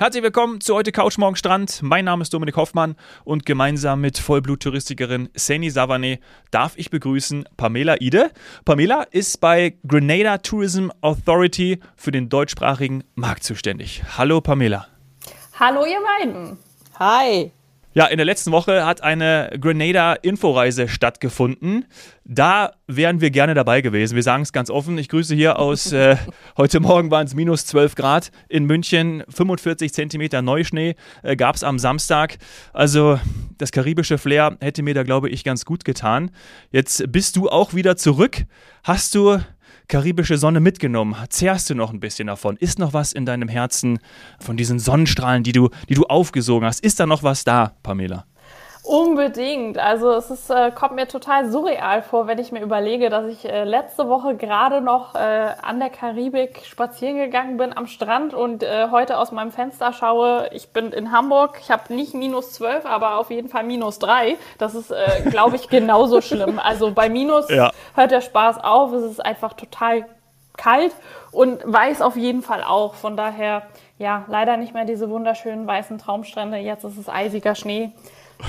Herzlich willkommen zu heute Couch Morgen Strand. Mein Name ist Dominik Hoffmann und gemeinsam mit Vollblut-Touristikerin Seni Savane darf ich begrüßen Pamela Ide. Pamela ist bei Grenada Tourism Authority für den deutschsprachigen Markt zuständig. Hallo Pamela. Hallo ihr beiden. Hi. Ja, in der letzten Woche hat eine Grenada-Inforeise stattgefunden. Da wären wir gerne dabei gewesen. Wir sagen es ganz offen. Ich grüße hier aus, äh, heute Morgen waren es minus 12 Grad in München, 45 Zentimeter Neuschnee äh, gab es am Samstag. Also das karibische Flair hätte mir da, glaube ich, ganz gut getan. Jetzt bist du auch wieder zurück. Hast du karibische Sonne mitgenommen? Zehrst du noch ein bisschen davon? Ist noch was in deinem Herzen von diesen Sonnenstrahlen, die du, die du aufgesogen hast? Ist da noch was da, Pamela? Unbedingt. Also es ist, äh, kommt mir total surreal vor, wenn ich mir überlege, dass ich äh, letzte Woche gerade noch äh, an der Karibik spazieren gegangen bin am Strand und äh, heute aus meinem Fenster schaue. Ich bin in Hamburg. Ich habe nicht minus 12, aber auf jeden Fall minus 3. Das ist, äh, glaube ich, genauso schlimm. Also bei minus ja. hört der Spaß auf. Es ist einfach total kalt und weiß auf jeden Fall auch. Von daher, ja, leider nicht mehr diese wunderschönen weißen Traumstrände. Jetzt ist es eisiger Schnee.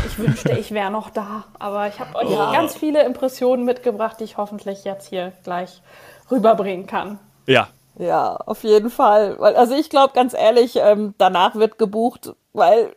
Ich wünschte, ich wäre noch da. Aber ich habe euch ja. ganz viele Impressionen mitgebracht, die ich hoffentlich jetzt hier gleich rüberbringen kann. Ja. Ja, auf jeden Fall. Also ich glaube ganz ehrlich, ähm, danach wird gebucht, weil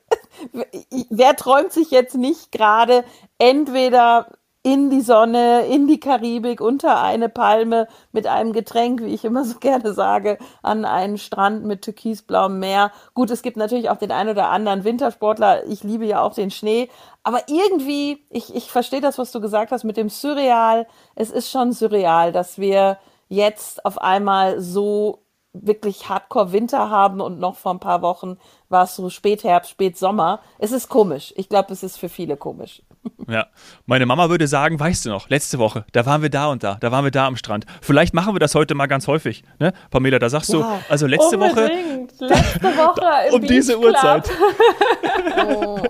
wer träumt sich jetzt nicht gerade entweder in die Sonne, in die Karibik, unter eine Palme mit einem Getränk, wie ich immer so gerne sage, an einen Strand mit türkisblauem Meer. Gut, es gibt natürlich auch den einen oder anderen Wintersportler. Ich liebe ja auch den Schnee. Aber irgendwie, ich, ich verstehe das, was du gesagt hast mit dem Surreal. Es ist schon surreal, dass wir jetzt auf einmal so wirklich Hardcore Winter haben und noch vor ein paar Wochen war es so Spätherbst, Spätsommer. Es ist komisch. Ich glaube, es ist für viele komisch. Ja, meine Mama würde sagen, weißt du noch, letzte Woche, da waren wir da und da, da waren wir da am Strand. Vielleicht machen wir das heute mal ganz häufig, ne? Pamela, da sagst ja, du, also letzte unbedingt. Woche. Letzte Woche um Beach diese Club. Uhrzeit. oh.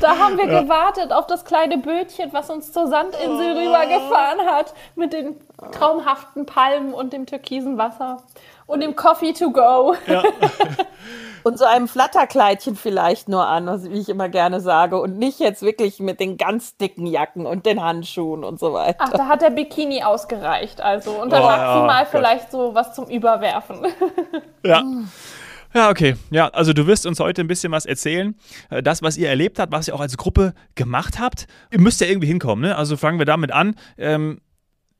Da haben wir ja. gewartet auf das kleine Bötchen, was uns zur Sandinsel oh. rübergefahren hat, mit den traumhaften Palmen und dem türkisen Wasser und dem Coffee to go. Ja. und so einem Flatterkleidchen vielleicht nur an, wie ich immer gerne sage, und nicht jetzt wirklich mit den ganz dicken Jacken und den Handschuhen und so weiter. Ach, da hat der Bikini ausgereicht, also und dann oh, maximal ja, vielleicht so was zum Überwerfen. Ja. Ja, okay. Ja, also du wirst uns heute ein bisschen was erzählen. Äh, das, was ihr erlebt habt, was ihr auch als Gruppe gemacht habt. Ihr müsst ja irgendwie hinkommen, ne? Also fangen wir damit an. Ähm,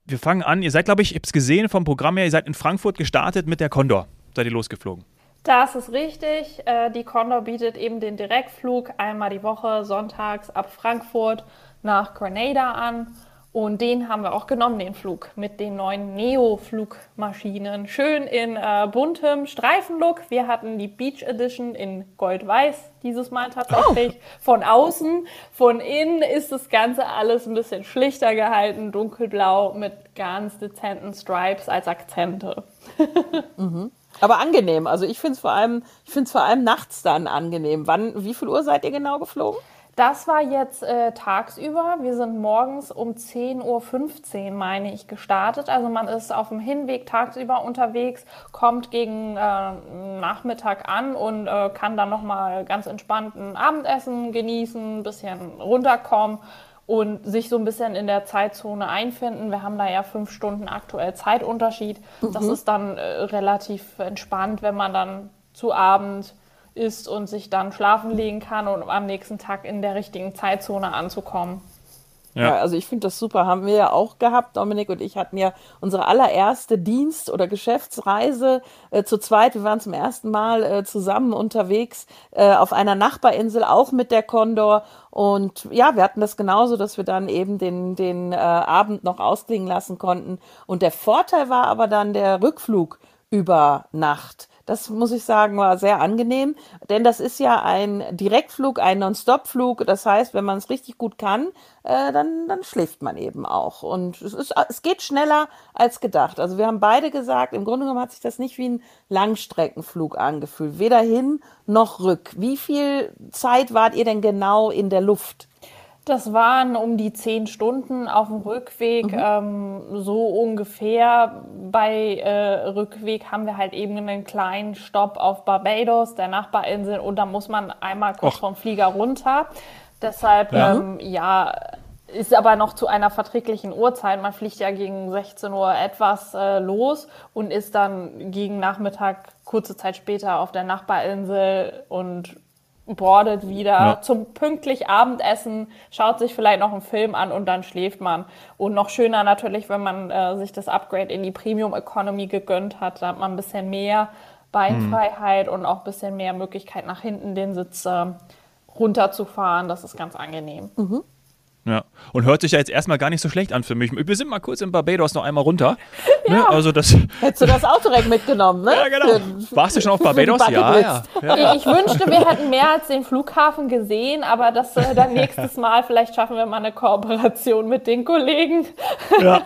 wir fangen an. Ihr seid, glaube ich, ich habe es gesehen vom Programm her, ihr seid in Frankfurt gestartet mit der Condor. Seid ihr losgeflogen? Das ist richtig. Äh, die Condor bietet eben den Direktflug einmal die Woche sonntags ab Frankfurt nach Grenada an. Und den haben wir auch genommen, den Flug mit den neuen Neo-Flugmaschinen. Schön in äh, buntem Streifenlook. Wir hatten die Beach Edition in Gold-Weiß dieses Mal tatsächlich. Oh. Von außen, von innen ist das Ganze alles ein bisschen schlichter gehalten, dunkelblau mit ganz dezenten Stripes als Akzente. mhm. Aber angenehm. Also ich finde es vor allem, ich finde es vor allem nachts dann angenehm. Wann, wie viel Uhr seid ihr genau geflogen? Das war jetzt äh, tagsüber. Wir sind morgens um 10.15 Uhr, meine ich, gestartet. Also man ist auf dem Hinweg tagsüber unterwegs, kommt gegen äh, Nachmittag an und äh, kann dann nochmal ganz entspannt ein Abendessen genießen, ein bisschen runterkommen und sich so ein bisschen in der Zeitzone einfinden. Wir haben da ja fünf Stunden aktuell Zeitunterschied. Mhm. Das ist dann äh, relativ entspannt, wenn man dann zu Abend isst und sich dann schlafen legen kann und am nächsten Tag in der richtigen Zeitzone anzukommen. Ja. also ich finde das super. Haben wir ja auch gehabt. Dominik und ich hatten ja unsere allererste Dienst- oder Geschäftsreise äh, zu zweit. Wir waren zum ersten Mal äh, zusammen unterwegs äh, auf einer Nachbarinsel, auch mit der Condor. Und ja, wir hatten das genauso, dass wir dann eben den, den äh, Abend noch ausklingen lassen konnten. Und der Vorteil war aber dann der Rückflug über Nacht. Das muss ich sagen, war sehr angenehm, denn das ist ja ein Direktflug, ein Non-Stop-Flug. Das heißt, wenn man es richtig gut kann, äh, dann, dann schläft man eben auch. Und es, ist, es geht schneller als gedacht. Also wir haben beide gesagt, im Grunde genommen hat sich das nicht wie ein Langstreckenflug angefühlt, weder hin noch rück. Wie viel Zeit wart ihr denn genau in der Luft? Das waren um die zehn Stunden auf dem Rückweg, mhm. ähm, so ungefähr. Bei äh, Rückweg haben wir halt eben einen kleinen Stopp auf Barbados, der Nachbarinsel, und da muss man einmal kurz Och. vom Flieger runter. Deshalb, ja. Ähm, ja, ist aber noch zu einer verträglichen Uhrzeit. Man fliegt ja gegen 16 Uhr etwas äh, los und ist dann gegen Nachmittag kurze Zeit später auf der Nachbarinsel und boardet wieder ja. zum pünktlich Abendessen, schaut sich vielleicht noch einen Film an und dann schläft man. Und noch schöner natürlich, wenn man äh, sich das Upgrade in die Premium Economy gegönnt hat, da hat man ein bisschen mehr Beinfreiheit mhm. und auch ein bisschen mehr Möglichkeit nach hinten den Sitz äh, runterzufahren. Das ist ganz angenehm. Mhm. Ja. Und hört sich ja jetzt erstmal gar nicht so schlecht an für mich. Wir sind mal kurz in Barbados noch einmal runter. Ja. Ne? Also das Hättest du das Auto direkt mitgenommen, ne? Ja, genau. Warst du schon auf Barbados? Ja, ja, ja, Ich wünschte, wir hätten mehr als den Flughafen gesehen, aber das äh, dann nächstes Mal. Vielleicht schaffen wir mal eine Kooperation mit den Kollegen. Ja,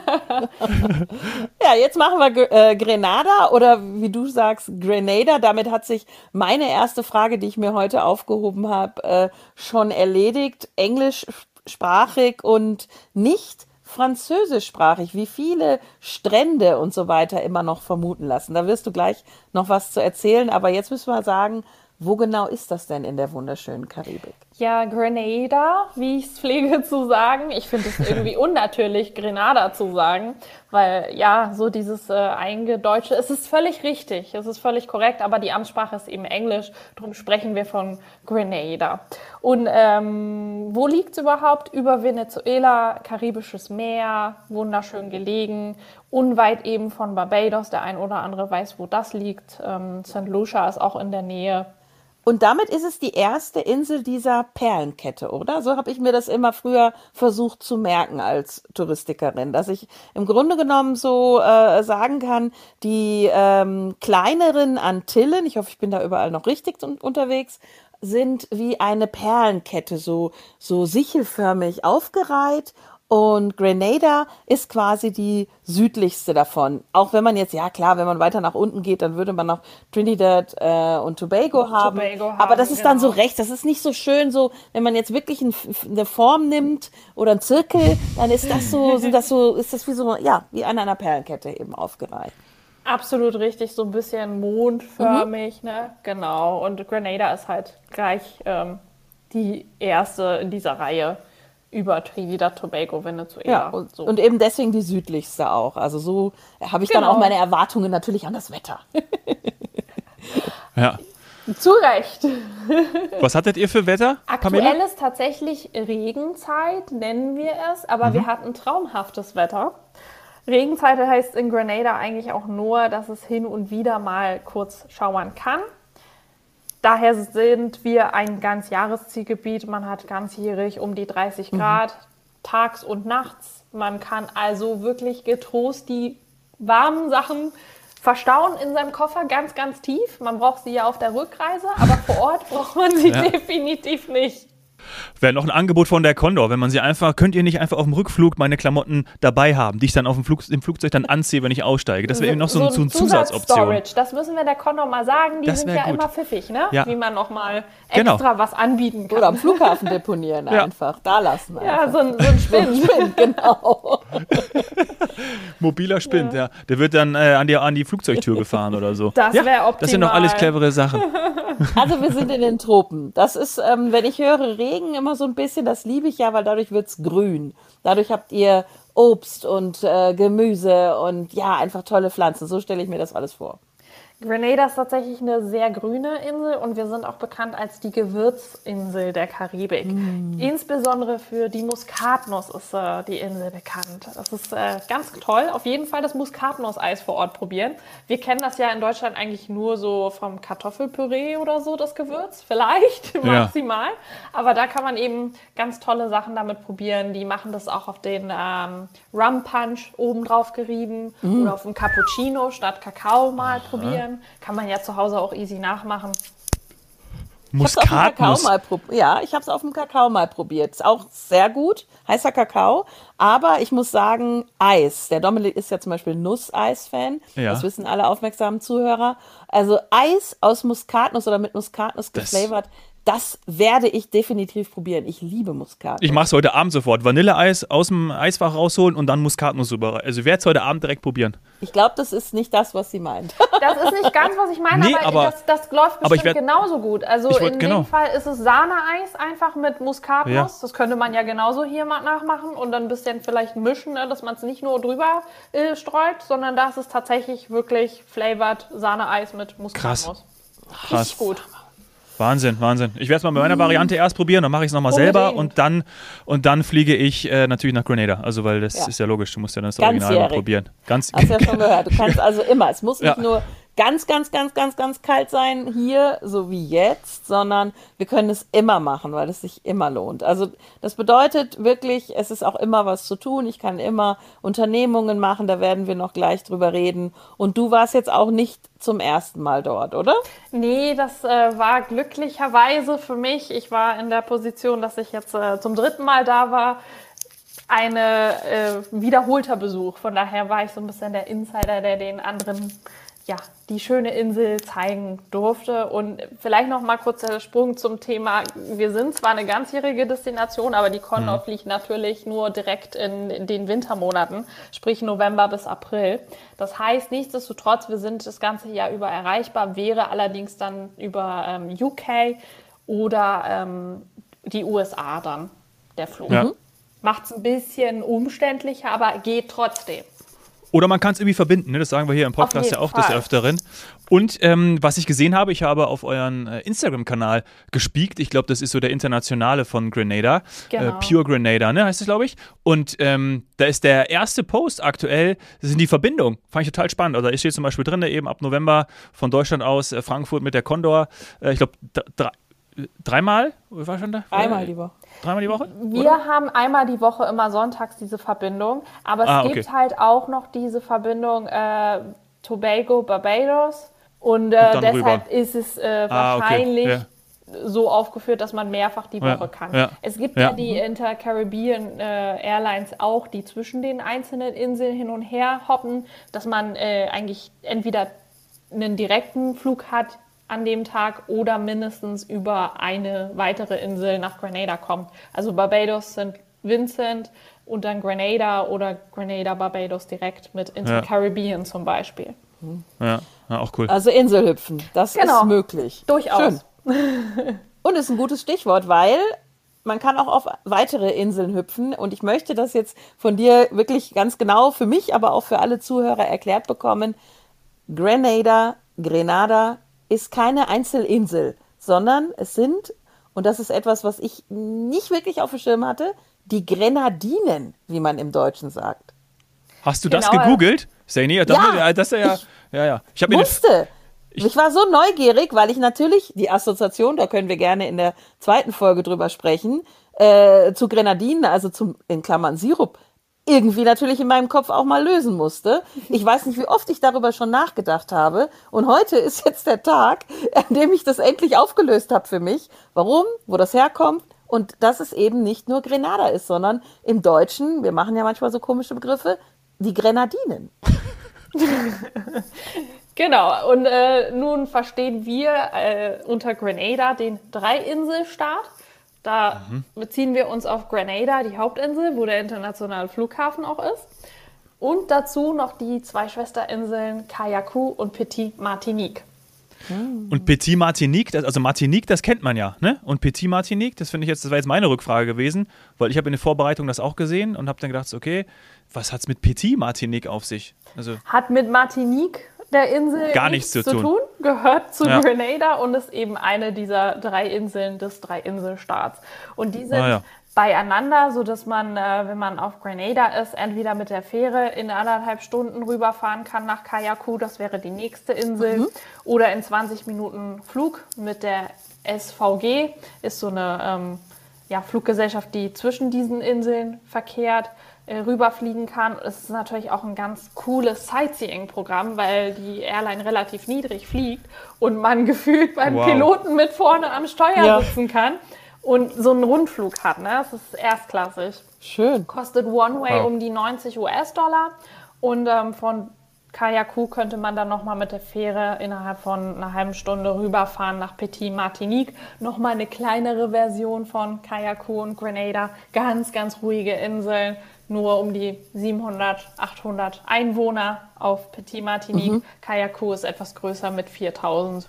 ja jetzt machen wir äh, Grenada oder wie du sagst, Grenada. Damit hat sich meine erste Frage, die ich mir heute aufgehoben habe, äh, schon erledigt. Englisch sprachig und nicht französischsprachig, wie viele Strände und so weiter immer noch vermuten lassen. Da wirst du gleich noch was zu erzählen, aber jetzt müssen wir sagen, wo genau ist das denn in der wunderschönen Karibik? Ja, Grenada, wie ich es pflege zu sagen. Ich finde es irgendwie unnatürlich, Grenada zu sagen, weil ja, so dieses äh, Eingedeutsche, es ist völlig richtig, es ist völlig korrekt, aber die Amtssprache ist eben Englisch, darum sprechen wir von Grenada. Und ähm, wo liegt es überhaupt? Über Venezuela, Karibisches Meer, wunderschön gelegen, unweit eben von Barbados, der ein oder andere weiß, wo das liegt. Ähm, St. Lucia ist auch in der Nähe. Und damit ist es die erste Insel dieser Perlenkette, oder? So habe ich mir das immer früher versucht zu merken als Touristikerin, dass ich im Grunde genommen so äh, sagen kann, die ähm, kleineren Antillen, ich hoffe, ich bin da überall noch richtig unterwegs, sind wie eine Perlenkette, so, so sichelförmig aufgereiht und Grenada ist quasi die südlichste davon. Auch wenn man jetzt, ja klar, wenn man weiter nach unten geht, dann würde man noch Trinidad äh, und Tobago, und haben. Tobago haben. Aber das ist genau. dann so rechts. Das ist nicht so schön, so wenn man jetzt wirklich ein, eine Form nimmt oder einen Zirkel, dann ist das so, sind das so, ist das wie so, ja, wie an einer Perlenkette eben aufgereiht. Absolut richtig, so ein bisschen mondförmig, mhm. ne? Genau. Und Grenada ist halt gleich ähm, die erste in dieser Reihe über Trinidad, Tobago, Venezuela. Ja, und, so. und eben deswegen die südlichste auch. Also so habe ich genau. dann auch meine Erwartungen natürlich an das Wetter. ja. Zu Recht. Was hattet ihr für Wetter? Aktuell Pamela? ist tatsächlich Regenzeit, nennen wir es, aber mhm. wir hatten traumhaftes Wetter. Regenzeit heißt in Grenada eigentlich auch nur, dass es hin und wieder mal kurz schauern kann. Daher sind wir ein ganz Jahreszielgebiet. Man hat ganzjährig um die 30 mhm. Grad, mhm. tags und nachts. Man kann also wirklich getrost die warmen Sachen verstauen in seinem Koffer ganz, ganz tief. Man braucht sie ja auf der Rückreise, aber vor Ort braucht man sie ja. definitiv nicht. Wäre noch ein Angebot von der Condor, wenn man sie einfach, könnt ihr nicht einfach auf dem Rückflug meine Klamotten dabei haben, die ich dann auf dem Flug, im Flugzeug dann anziehe, wenn ich aussteige. Das wäre eben noch so, so, so eine Zusatzoption. Das müssen wir der Condor mal sagen, die das sind ja gut. immer pfiffig, ne? Ja. Wie man nochmal genau. extra genau. was anbieten kann. Oder am Flughafen deponieren ja. einfach, da lassen. Einfach. Ja, so ein, so ein Spind. Spind, genau. Mobiler Spind, ja. ja. Der wird dann äh, an, die, an die Flugzeugtür gefahren oder so. Das wäre optimal. Das sind doch alles clevere Sachen. Also wir sind in den Tropen. Das ist, ähm, wenn ich höre Regen immer so ein bisschen, das liebe ich ja, weil dadurch wird es grün. Dadurch habt ihr Obst und äh, Gemüse und ja, einfach tolle Pflanzen. So stelle ich mir das alles vor. Grenada ist tatsächlich eine sehr grüne Insel und wir sind auch bekannt als die Gewürzinsel der Karibik. Mm. Insbesondere für die Muskatnuss ist äh, die Insel bekannt. Das ist äh, ganz toll. Auf jeden Fall das Muskatnusseis vor Ort probieren. Wir kennen das ja in Deutschland eigentlich nur so vom Kartoffelpüree oder so, das Gewürz. Vielleicht ja. maximal. Aber da kann man eben ganz tolle Sachen damit probieren. Die machen das auch auf den ähm, Rum Punch oben drauf gerieben mm. oder auf dem Cappuccino statt Kakao mal Aha. probieren können. Kann man ja zu Hause auch easy nachmachen. Muskatnuss. Ja, ich habe es auf dem Kakao mal probiert. Ist auch sehr gut, heißer Kakao. Aber ich muss sagen, Eis. Der Dominik ist ja zum Beispiel Nusseis-Fan. Ja. Das wissen alle aufmerksamen Zuhörer. Also Eis aus Muskatnuss oder mit Muskatnuss geflavored das werde ich definitiv probieren. Ich liebe Muskatnuss. Ich mache es heute Abend sofort. Vanilleeis aus dem Eisfach rausholen und dann Muskatnuss über. Also ich werde es heute Abend direkt probieren. Ich glaube, das ist nicht das, was sie meint. Das ist nicht ganz, was ich meine, Nee, aber, aber- das, das läuft aber ich bestimmt werd- genauso gut. Also Ich wollt- in genau. dem Fall ist es Sahneeis einfach mit Muskatnuss. Ja. Das könnte man ja genauso hier mal nachmachen und dann ein bisschen vielleicht mischen, ne, dass man es nicht nur drüber äh, streut, sondern da ist es tatsächlich wirklich flavored Sahneeis mit Muskatnuss. Krass. Richtig gut. Wahnsinn, Wahnsinn. Ich werde es mal bei meiner Variante erst probieren, dann mache ich es nochmal selber und dann, und dann fliege ich äh, natürlich nach Grenada. Also, weil das Ja. ist ja logisch, du musst ja das Original mal Ganzjährig. probieren. Ganz, Hast du ja schon gehört. Du kannst also immer. Es muss nicht Ja. nur ganz, ganz, ganz, ganz, ganz kalt sein hier, so wie jetzt, sondern wir können es immer machen, weil es sich immer lohnt. Also das bedeutet wirklich, es ist auch immer was zu tun. Ich kann immer Unternehmungen machen, da werden wir noch gleich drüber reden. Und du warst jetzt auch nicht zum ersten Mal dort, oder? Nee, das äh, war glücklicherweise für mich. Ich war in der Position, dass ich jetzt äh, zum dritten Mal da war. Eine äh, wiederholter Besuch. Von daher war ich so ein bisschen der Insider, der den anderen ja, die schöne Insel zeigen durfte. Und vielleicht noch mal kurz der Sprung zum Thema. Wir sind zwar eine ganzjährige Destination, aber die Condor fliegt natürlich nur direkt in den Wintermonaten, sprich November bis April. Das heißt, nichtsdestotrotz, wir sind das ganze Jahr über erreichbar, wäre allerdings dann über ähm, UK oder ähm, die USA dann der Flug. Ja. Macht es ein bisschen umständlicher, aber geht trotzdem. Oder man kann es irgendwie verbinden, ne? das sagen wir hier im Podcast ja auch des Fall. Öfteren. Und ähm, was ich gesehen habe, ich habe auf euren äh, Instagram-Kanal gespiekt. Ich glaube, das ist so der internationale von Grenada. Genau. Äh, Pure Grenada, ne, heißt es, glaube ich. Und ähm, da ist der erste Post aktuell, das sind die Verbindungen. Fand ich total spannend. Also da steht zum Beispiel drin, eben ab November von Deutschland aus äh, Frankfurt mit der Condor. Äh, ich glaube, drei, dreimal? War schon da? Einmal die Woche. Dreimal die Woche? Wir haben einmal die Woche immer sonntags diese Verbindung, aber es Ah, okay. gibt halt auch noch diese Verbindung äh, Tobago, Barbados und äh, dann deshalb rüber. ist es äh, Ah, okay. wahrscheinlich Ja. so aufgeführt, dass man mehrfach die Ja, Woche kann. ja, Es gibt ja, ja. die Inter-Caribbean äh, Airlines auch, die zwischen den einzelnen Inseln hin und her hoppen, dass man äh, eigentlich entweder einen direkten Flug hat an dem Tag oder mindestens über eine weitere Insel nach Grenada kommt. Also Barbados, St. Vincent und dann Grenada oder Grenada, Barbados direkt mit Inter-Caribbean zum Beispiel. Ja, ja auch cool. Also Inselhüpfen, das Genau. ist möglich. Durchaus. Schön. Und ist ein gutes Stichwort, weil man kann auch auf weitere Inseln hüpfen. Und ich möchte das jetzt von dir wirklich ganz genau für mich, aber auch für alle Zuhörer erklärt bekommen. Grenada, Grenada ist keine Einzelinsel, sondern es sind, und das ist etwas, was ich nicht wirklich auf dem Schirm hatte, die Grenadinen, wie man im Deutschen sagt. Hast du das Genau, gegoogelt? Sani, ja, Ja, das ist ja, ja, ja. Ich den, Wusste. Ich war so neugierig, weil ich natürlich die Assoziation, da können wir gerne in der zweiten Folge drüber sprechen, äh, zu Grenadinen, also zum, in Klammern Sirup, irgendwie natürlich in meinem Kopf auch mal lösen musste. Ich weiß nicht, wie oft ich darüber schon nachgedacht habe. Und heute ist jetzt der Tag, an dem ich das endlich aufgelöst habe für mich. Warum, wo das herkommt und dass es eben nicht nur Grenada ist, sondern im Deutschen, wir machen ja manchmal so komische Begriffe, die Grenadinen. Genau, und äh, nun verstehen wir äh, unter Grenada den Dreiinselstaat. Da beziehen wir uns auf Grenada, die Hauptinsel, wo der internationale Flughafen auch ist. Und dazu noch die zwei Schwesterinseln Kayaku und Petit Martinique. Und Petit Martinique, das, also Martinique, das kennt man ja, ne? Und Petit Martinique, das finde ich jetzt, das war jetzt meine Rückfrage gewesen, weil ich habe in der Vorbereitung das auch gesehen und habe dann gedacht, okay, was hat's mit Petit Martinique auf sich? Also Hat mit Martinique, der Insel, Gar nichts zu tun. gehört zu Ja. Grenada und ist eben eine dieser drei Inseln des Dreiinselstaats. Und die sind Ah, ja. beieinander, sodass man, äh, wenn man auf Grenada ist, entweder mit der Fähre in anderthalb Stunden rüberfahren kann nach Kayaku, das wäre die nächste Insel, oder in 20 Minuten Flug mit der SVG, ist so eine ähm, ja, Fluggesellschaft, die zwischen diesen Inseln verkehrt, äh, rüberfliegen kann. Es ist natürlich auch ein ganz cooles Sightseeing-Programm, weil die Airline relativ niedrig fliegt und man gefühlt beim Wow. Piloten mit vorne am Steuer Ja. sitzen kann und so einen Rundflug hat. Ne? Das ist erstklassig. Schön. Kostet One Way Wow. um die 90 US-Dollar und ähm, von Kayaku könnte man dann nochmal mit der Fähre innerhalb von einer halben Stunde rüberfahren nach Petit Martinique. Nochmal eine kleinere Version von Kayaku und Grenada. Ganz, ganz ruhige Inseln. Nur um die 700, 800 Einwohner auf Petit Martinique. Mhm. Kayaku ist etwas größer mit 4000.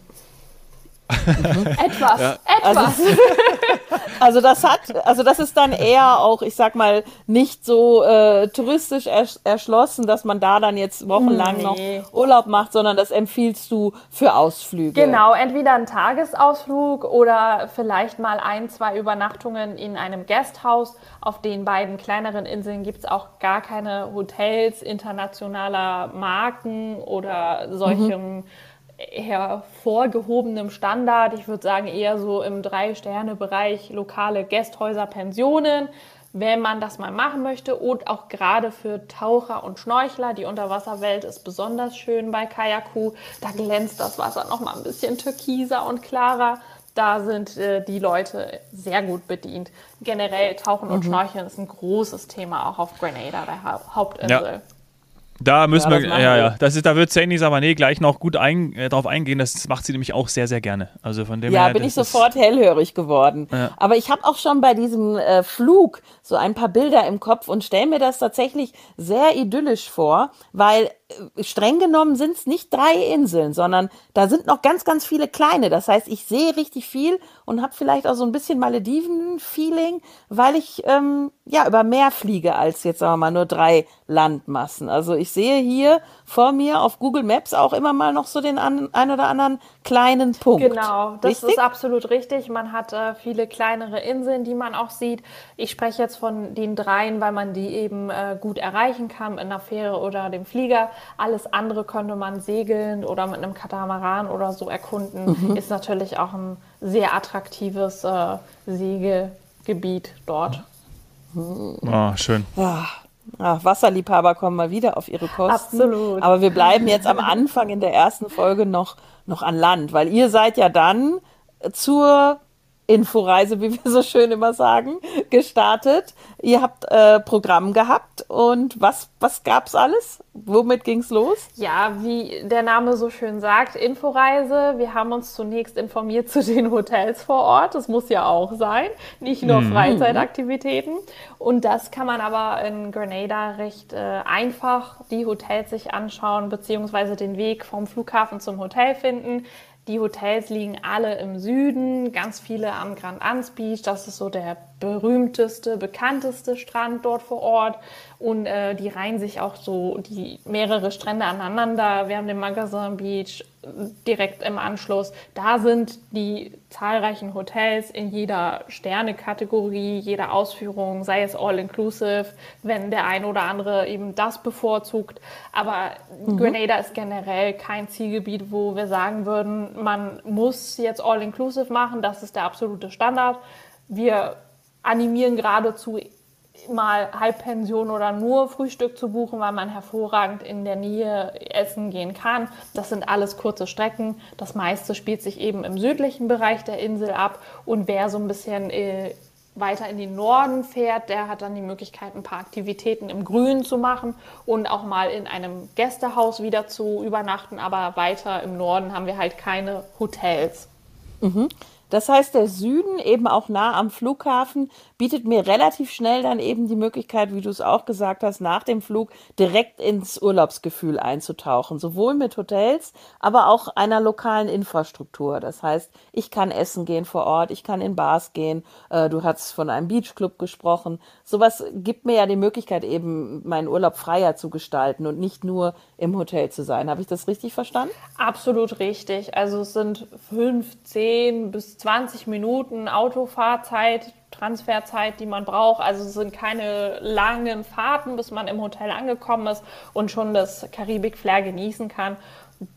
Mhm. etwas, ja. etwas. Also, also, das hat, also das ist dann eher auch, ich sag mal, nicht so äh, touristisch ersch erschlossen, dass man da dann jetzt wochenlang nee. noch Urlaub macht, sondern das empfiehlst du für Ausflüge. Genau, entweder ein Tagesausflug oder vielleicht mal ein, zwei Übernachtungen in einem Gasthaus. Auf den beiden kleineren Inseln gibt es auch gar keine Hotels internationaler Marken oder solchem. Mhm hervorgehobenem Standard. Ich würde sagen eher so im Drei-Sterne-Bereich lokale Gästhäuser, Pensionen, wenn man das mal machen möchte. Und auch gerade für Taucher und Schnorchler. Die Unterwasserwelt ist besonders schön bei Kayaku. Da glänzt das Wasser noch mal ein bisschen türkiser und klarer. Da sind äh, die Leute sehr gut bedient. Generell Tauchen und mhm. Schnorcheln ist ein großes Thema auch auf Grenada, der ha Hauptinsel. Ja. Da müssen ja, wir, ja, ja, das ist, da wird Sandy Savané gleich noch gut ein, äh, drauf eingehen. Das macht sie nämlich auch sehr, sehr gerne. Also von dem ja, her, bin ich sofort hellhörig geworden. Ja. Aber ich habe auch schon bei diesem äh, Flug so ein paar Bilder im Kopf und stelle mir das tatsächlich sehr idyllisch vor, weil streng genommen sind es nicht drei Inseln, sondern da sind noch ganz, ganz viele kleine. Das heißt, ich sehe richtig viel und habe vielleicht auch so ein bisschen Malediven-Feeling, weil ich ähm, ja über mehr fliege als jetzt sagen wir mal nur drei Landmassen. Also ich sehe hier vor mir auf Google Maps auch immer mal noch so den an, ein oder anderen kleinen Punkt. Genau, das richtig? ist absolut richtig. Man hat äh, viele kleinere Inseln, die man auch sieht. Ich spreche jetzt von den dreien, weil man die eben äh, gut erreichen kann mit einer Fähre oder dem Flieger. Alles andere könnte man segeln oder mit einem Katamaran oder so erkunden. Mhm. Ist natürlich auch ein sehr attraktives äh, Segelgebiet dort. Oh, schön. Ach, Wasserliebhaber kommen mal wieder auf ihre Kosten. Absolut. Aber wir bleiben jetzt am Anfang in der ersten Folge noch, noch an Land, weil ihr seid ja dann zur Inforeise, wie wir so schön immer sagen, gestartet. Ihr habt äh, Programm gehabt und was, was gab's alles? Womit ging's los? Ja, wie der Name so schön sagt, Inforeise. Wir haben uns zunächst informiert zu den Hotels vor Ort. Das muss ja auch sein, nicht nur mhm. Freizeitaktivitäten. Und das kann man aber in Grenada recht äh, einfach die Hotels sich anschauen, beziehungsweise den Weg vom Flughafen zum Hotel finden. Die Hotels liegen alle im Süden, ganz viele am Grand Anse Beach. Das ist so der berühmteste, bekannteste Strand dort vor Ort. Und äh, die reihen sich auch so die mehrere Strände aneinander. Wir haben den Magazin Beach direkt im Anschluss. Da sind die zahlreichen Hotels in jeder Sterne-Kategorie, jeder Ausführung, sei es all-inclusive, wenn der eine oder andere eben das bevorzugt. Aber mhm. Grenada ist generell kein Zielgebiet, wo wir sagen würden, man muss jetzt all-inclusive machen. Das ist der absolute Standard. Wir animieren geradezu mal Halbpension oder nur Frühstück zu buchen, weil man hervorragend in der Nähe essen gehen kann. Das sind alles kurze Strecken. Das meiste spielt sich eben im südlichen Bereich der Insel ab. Und wer so ein bisschen äh, weiter in den Norden fährt, der hat dann die Möglichkeit, ein paar Aktivitäten im Grün zu machen und auch mal in einem Gästehaus wieder zu übernachten. Aber weiter im Norden haben wir halt keine Hotels. Mhm. Das heißt, der Süden, eben auch nah am Flughafen, bietet mir relativ schnell dann eben die Möglichkeit, wie du es auch gesagt hast, nach dem Flug direkt ins Urlaubsgefühl einzutauchen. Sowohl mit Hotels, aber auch einer lokalen Infrastruktur. Das heißt, ich kann essen gehen vor Ort, ich kann in Bars gehen. Äh, du hast von einem Beachclub gesprochen. Sowas gibt mir ja die Möglichkeit, eben meinen Urlaub freier zu gestalten und nicht nur im Hotel zu sein. Habe ich das richtig verstanden? Absolut richtig. Also es sind 15 bis 20 Minuten Autofahrzeit, Transferzeit, die man braucht. Also es sind keine langen Fahrten, bis man im Hotel angekommen ist und schon das Karibik-Flair genießen kann.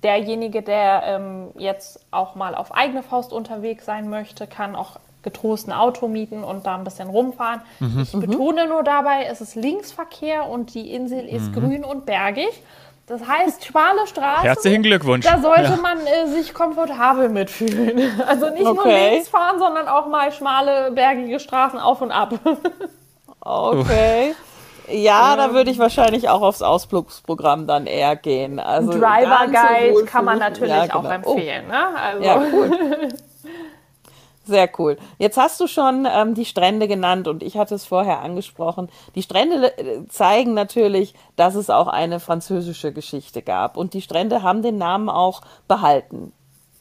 Derjenige, der ähm, jetzt auch mal auf eigene Faust unterwegs sein möchte, kann auch getrost ein Auto mieten und da ein bisschen rumfahren. Mhm. Ich betone nur dabei, es ist Linksverkehr und die Insel ist mhm. grün und bergig. Das heißt, schmale Straßen. Herzlichen Glückwunsch. Da sollte ja. man äh, sich komfortabel mitfühlen. Also nicht okay. nur links fahren, sondern auch mal schmale, bergige Straßen auf und ab. okay. Ja, ähm, da würde ich wahrscheinlich auch aufs Ausflugsprogramm dann eher gehen. Also Driver Guide kann man natürlich ja, genau. auch empfehlen. Oh. Ne? Also. Ja, cool. Sehr cool. Jetzt hast du schon ähm, die Strände genannt und ich hatte es vorher angesprochen. Die Strände äh, zeigen natürlich, dass es auch eine französische Geschichte gab. Und die Strände haben den Namen auch behalten.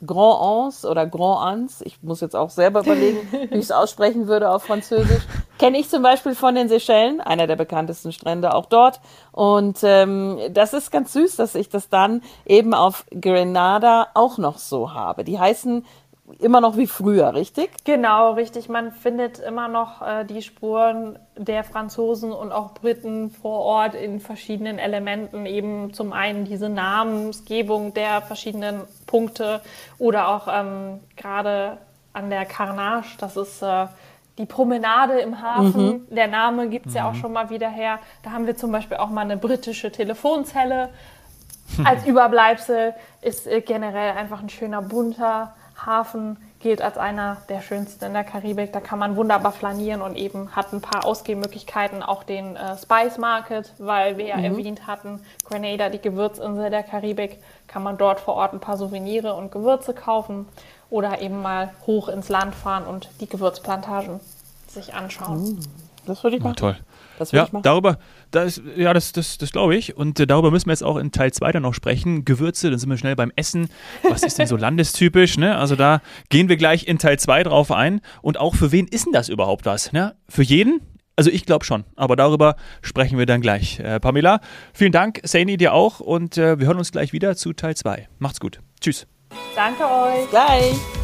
Grand Anse oder Grand Anse, ich muss jetzt auch selber überlegen, wie ich es aussprechen würde auf Französisch, kenne ich zum Beispiel von den Seychellen, einer der bekanntesten Strände auch dort. Und ähm, das ist ganz süß, dass ich das dann eben auf Grenada auch noch so habe. Die heißen immer noch wie früher, richtig? Genau, richtig. Man findet immer noch äh, die Spuren der Franzosen und auch Briten vor Ort in verschiedenen Elementen. Eben zum einen diese Namensgebung der verschiedenen Punkte oder auch ähm, gerade an der Carnage, das ist äh, die Promenade im Hafen. Mhm. Der Name gibt es mhm. ja auch mhm. schon mal wieder her. Da haben wir zum Beispiel auch mal eine britische Telefonzelle. Als Überbleibsel ist äh, generell einfach ein schöner bunter Hafen gilt als einer der schönsten in der Karibik. Da kann man wunderbar flanieren und eben hat ein paar Ausgehmöglichkeiten, auch den äh, Spice Market, weil wir ja mhm. erwähnt hatten, Grenada, die Gewürzinsel der Karibik, kann man dort vor Ort ein paar Souvenire und Gewürze kaufen oder eben mal hoch ins Land fahren und die Gewürzplantagen sich anschauen. Mhm. Das würde ich machen. toll. Das ja, darüber, das, ja, das, das, das glaube ich. Und äh, darüber müssen wir jetzt auch in Teil 2 dann noch sprechen. Gewürze, dann sind wir schnell beim Essen. Was ist denn so landestypisch? Ne? Also da gehen wir gleich in Teil 2 drauf ein. Und auch für wen ist denn das überhaupt was? Ne? Für jeden? Also ich glaube schon, aber darüber sprechen wir dann gleich. Äh, Pamela, vielen Dank, Saini dir auch und äh, wir hören uns gleich wieder zu Teil 2. Macht's gut. Tschüss. Danke euch. Gleich.